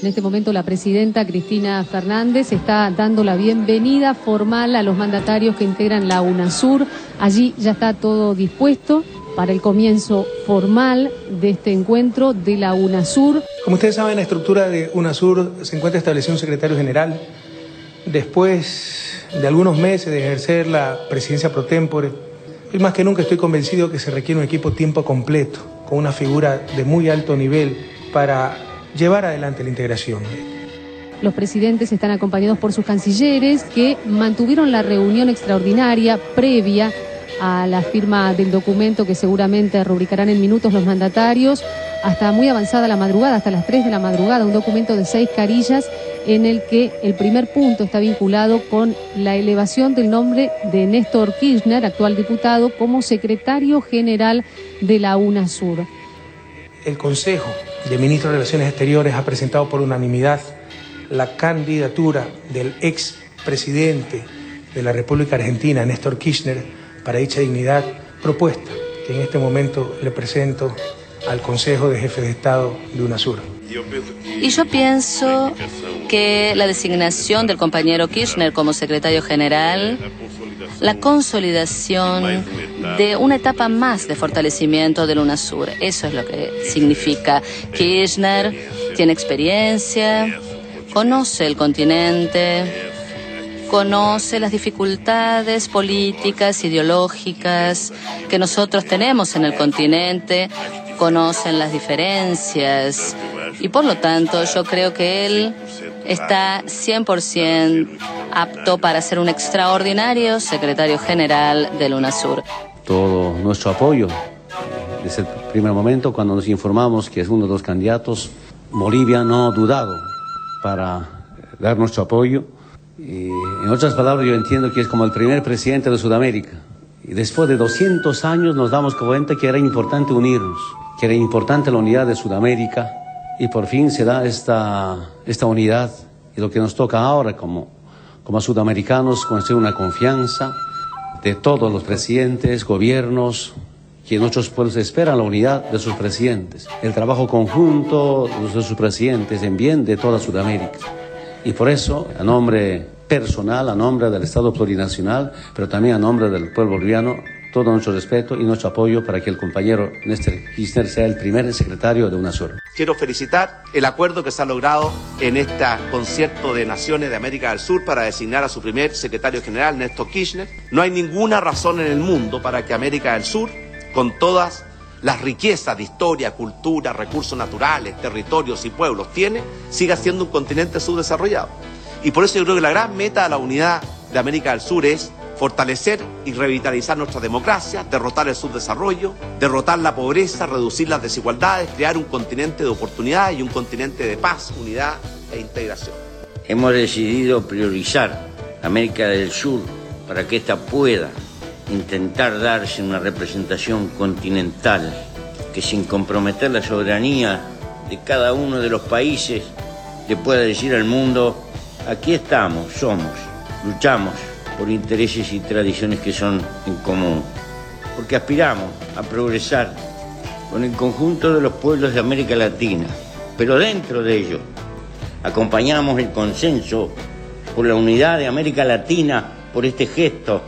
En este momento la presidenta Cristina Fernández está dando la bienvenida formal a los mandatarios que integran la UNASUR. Allí ya está todo dispuesto para el comienzo formal de este encuentro de la UNASUR. Como ustedes saben, la estructura de UNASUR se encuentra establecido un secretario general. Después de algunos meses de ejercer la presidencia pro tempore, más que nunca estoy convencido que se requiere un equipo tiempo completo, con una figura de muy alto nivel para llevar adelante la integración. Los presidentes están acompañados por sus cancilleres que mantuvieron la reunión extraordinaria previa a la firma del documento que seguramente rubricarán en minutos los mandatarios hasta muy avanzada la madrugada, hasta las 3 de la madrugada, un documento de seis carillas en el que el primer punto está vinculado con la elevación del nombre de Néstor Kirchner, actual diputado, como secretario general de la UNASUR. El Consejo de Ministros de Relaciones Exteriores ha presentado por unanimidad la candidatura del ex presidente de la República Argentina, Néstor Kirchner, para dicha dignidad propuesta que en este momento le presento al Consejo de Jefes de Estado de UNASUR. Y yo pienso que la designación del compañero Kirchner como secretario general, la consolidación de una etapa más de fortalecimiento del UNASUR, eso es lo que significa. Kirchner tiene experiencia, conoce el continente, conoce las dificultades políticas, ideológicas que nosotros tenemos en el continente, conocen las diferencias y por lo tanto yo creo que él está 100% apto para ser un extraordinario secretario general del UNASUR. Todo nuestro apoyo desde el primer momento cuando nos informamos que es uno de los candidatos, Bolivia no ha dudado para dar nuestro apoyo. Y en otras palabras, yo entiendo que es como el primer presidente de Sudamérica. Y después de 200 años nos damos cuenta que era importante unirnos que era importante la unidad de Sudamérica y por fin se da esta, esta unidad y lo que nos toca ahora como, como sudamericanos construir una confianza de todos los presidentes, gobiernos, que en otros pueblos esperan la unidad de sus presidentes, el trabajo conjunto de sus presidentes en bien de toda Sudamérica. Y por eso, a nombre personal, a nombre del Estado plurinacional, pero también a nombre del pueblo boliviano, todo nuestro respeto y nuestro apoyo para que el compañero Néstor Kirchner sea el primer secretario de UNASUR. Quiero felicitar el acuerdo que se ha logrado en este concierto de naciones de América del Sur para designar a su primer secretario general, Néstor Kirchner. No hay ninguna razón en el mundo para que América del Sur, con todas las riquezas de historia, cultura, recursos naturales, territorios y pueblos tiene, siga siendo un continente subdesarrollado. Y por eso yo creo que la gran meta de la unidad de América del Sur es fortalecer y revitalizar nuestra democracia, derrotar el subdesarrollo, derrotar la pobreza, reducir las desigualdades, crear un continente de oportunidades y un continente de paz, unidad e integración. Hemos decidido priorizar América del Sur para que ésta pueda intentar darse una representación continental que sin comprometer la soberanía de cada uno de los países le pueda decir al mundo, aquí estamos, somos, luchamos por intereses y tradiciones que son en común, porque aspiramos a progresar con el conjunto de los pueblos de América Latina, pero dentro de ello acompañamos el consenso por la unidad de América Latina, por este gesto,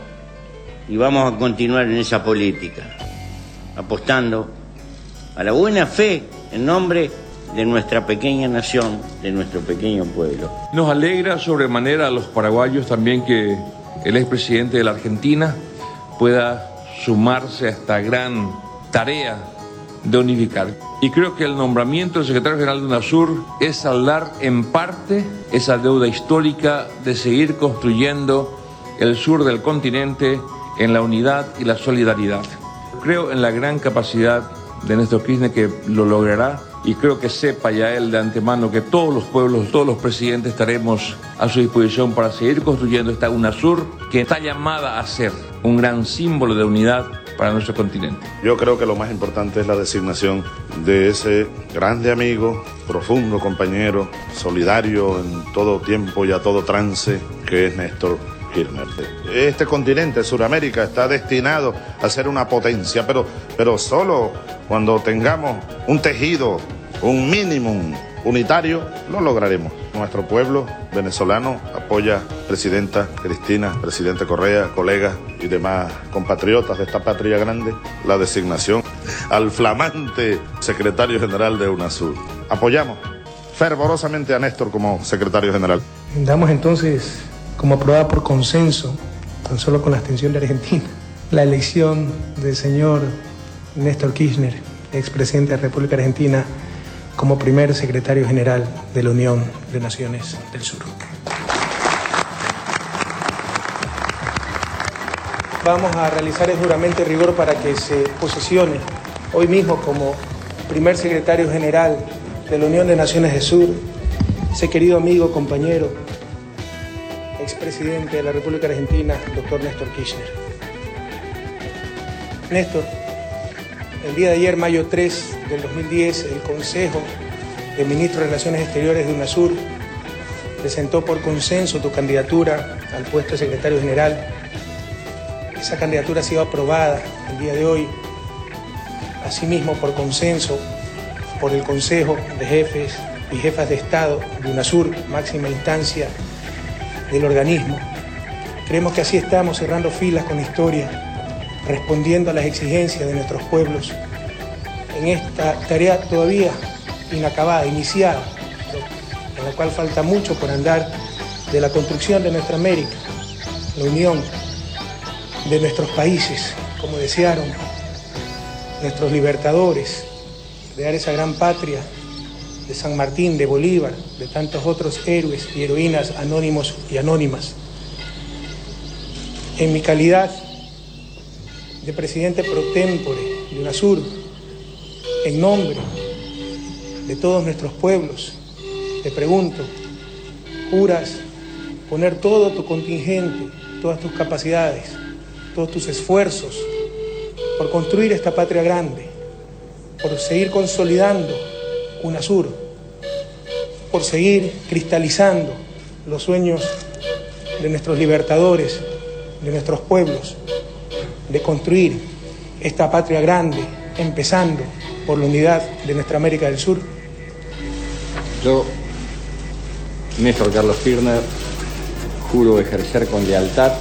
y vamos a continuar en esa política, apostando a la buena fe en nombre de nuestra pequeña nación, de nuestro pequeño pueblo. Nos alegra sobremanera a los paraguayos también que el expresidente de la Argentina pueda sumarse a esta gran tarea de unificar. Y creo que el nombramiento del secretario general de UNASUR es saldar en parte esa deuda histórica de seguir construyendo el sur del continente en la unidad y la solidaridad. Creo en la gran capacidad de Néstor Kirchner que lo logrará y creo que sepa ya él de antemano que todos los pueblos, todos los presidentes estaremos a su disposición para seguir construyendo esta UNASUR que está llamada a ser un gran símbolo de unidad para nuestro continente. Yo creo que lo más importante es la designación de ese grande amigo, profundo compañero, solidario en todo tiempo y a todo trance, que es Néstor Kirchner. Este continente, Sudamérica, está destinado a ser una potencia, pero, pero solo cuando tengamos un tejido, un mínimo unitario, lo lograremos. Nuestro pueblo venezolano apoya Presidenta Cristina, Presidente Correa, colegas y demás compatriotas de esta patria grande la designación al flamante secretario general de UNASUR. Apoyamos fervorosamente a Néstor como secretario general. Damos entonces como aprobada por consenso, tan solo con la abstención de Argentina, la elección del señor Néstor Kirchner, expresidente de la República Argentina, como primer secretario general de la Unión de Naciones del Sur. Vamos a realizar el juramento de rigor para que se posesione hoy mismo como primer secretario general de la Unión de Naciones del Sur, ese querido amigo, compañero, expresidente de la República Argentina, doctor Néstor Kirchner. Néstor, el día de ayer, mayo 3 del 2010, el Consejo de Ministros de Relaciones Exteriores de UNASUR presentó por consenso tu candidatura al puesto de secretario general. Esa candidatura ha sido aprobada el día de hoy, asimismo por consenso por el Consejo de Jefes y Jefas de Estado de UNASUR, máxima instancia del organismo. Creemos que así estamos cerrando filas con historia, respondiendo a las exigencias de nuestros pueblos en esta tarea todavía inacabada, iniciada, en la cual falta mucho por andar de la construcción de nuestra América, la unión de nuestros países, como desearon nuestros libertadores, crear esa gran patria de San Martín, de Bolívar, de tantos otros héroes y heroínas anónimos y anónimas. En mi calidad de presidente pro tempore de UNASUR, en nombre de todos nuestros pueblos, te pregunto, ¿juras poner todo tu contingente, todas tus capacidades, todos tus esfuerzos por construir esta patria grande? por seguir consolidando UNASUR, por seguir cristalizando los sueños de nuestros libertadores, de nuestros pueblos, de construir esta patria grande, empezando por la unidad de nuestra América del Sur? Yo, Néstor Carlos Kirchner, juro ejercer con lealtad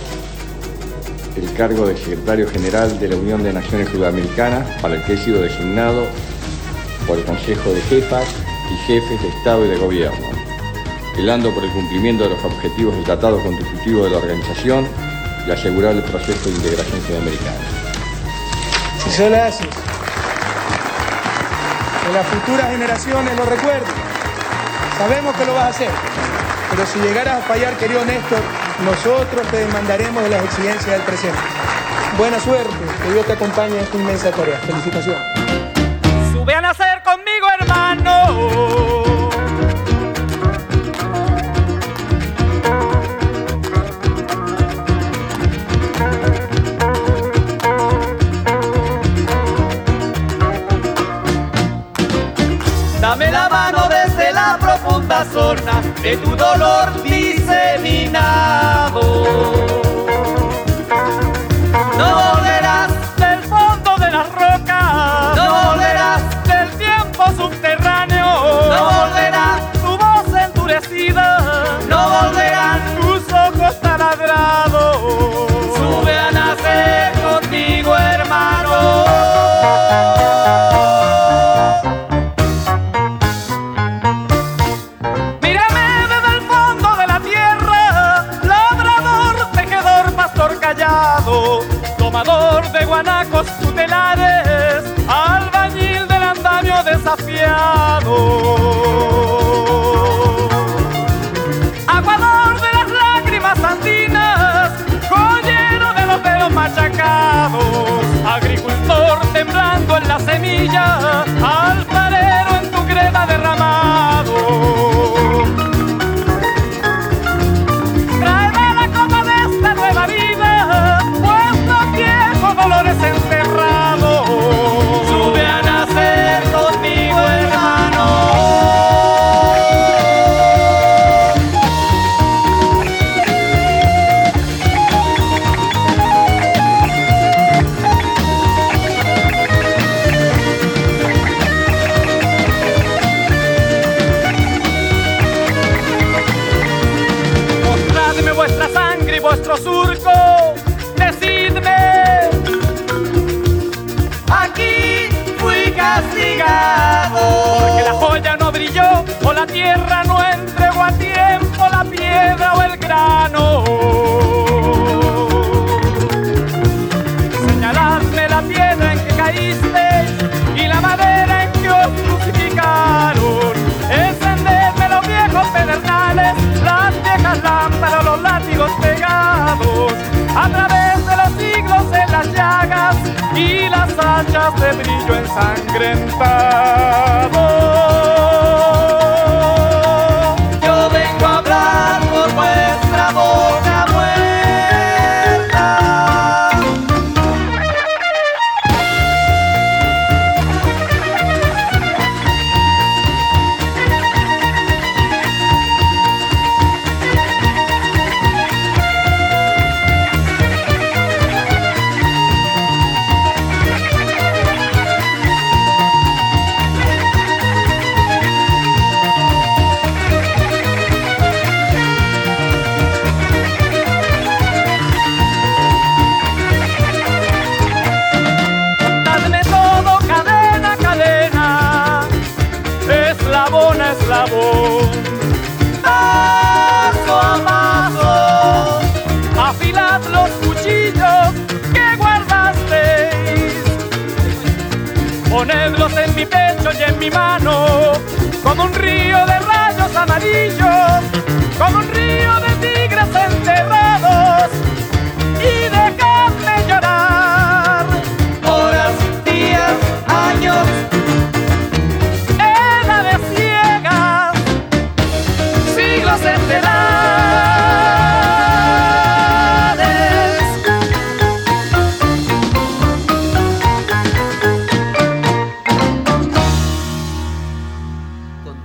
el cargo de secretario general de la Unión de Naciones Sudamericanas, para el que he sido designado por el Consejo de Jefas y Jefes de Estado y de Gobierno, velando por el cumplimiento de los objetivos del Tratado Constitutivo de la organización y asegurar el proceso de integración sudamericana. Si se lo haces, que las futuras generaciones lo recuerden. Sabemos que lo vas a hacer, pero si llegaras a fallar, querido Néstor, nosotros te demandaremos de las exigencias del presente. Buena suerte, que Dios te acompañe en esta inmensa tarea. Felicitaciones. Sube a nacer conmigo, hermano. Dame la mano desde la profunda zona de tu dolor diseminado. No volverás del fondo de las rocas, no volverás del tiempo subterráneo, no Georgia. hachas de brillo ensangrentado. mi pecho y en mi mano, como un río de rayos amarillos, como un río de tigres.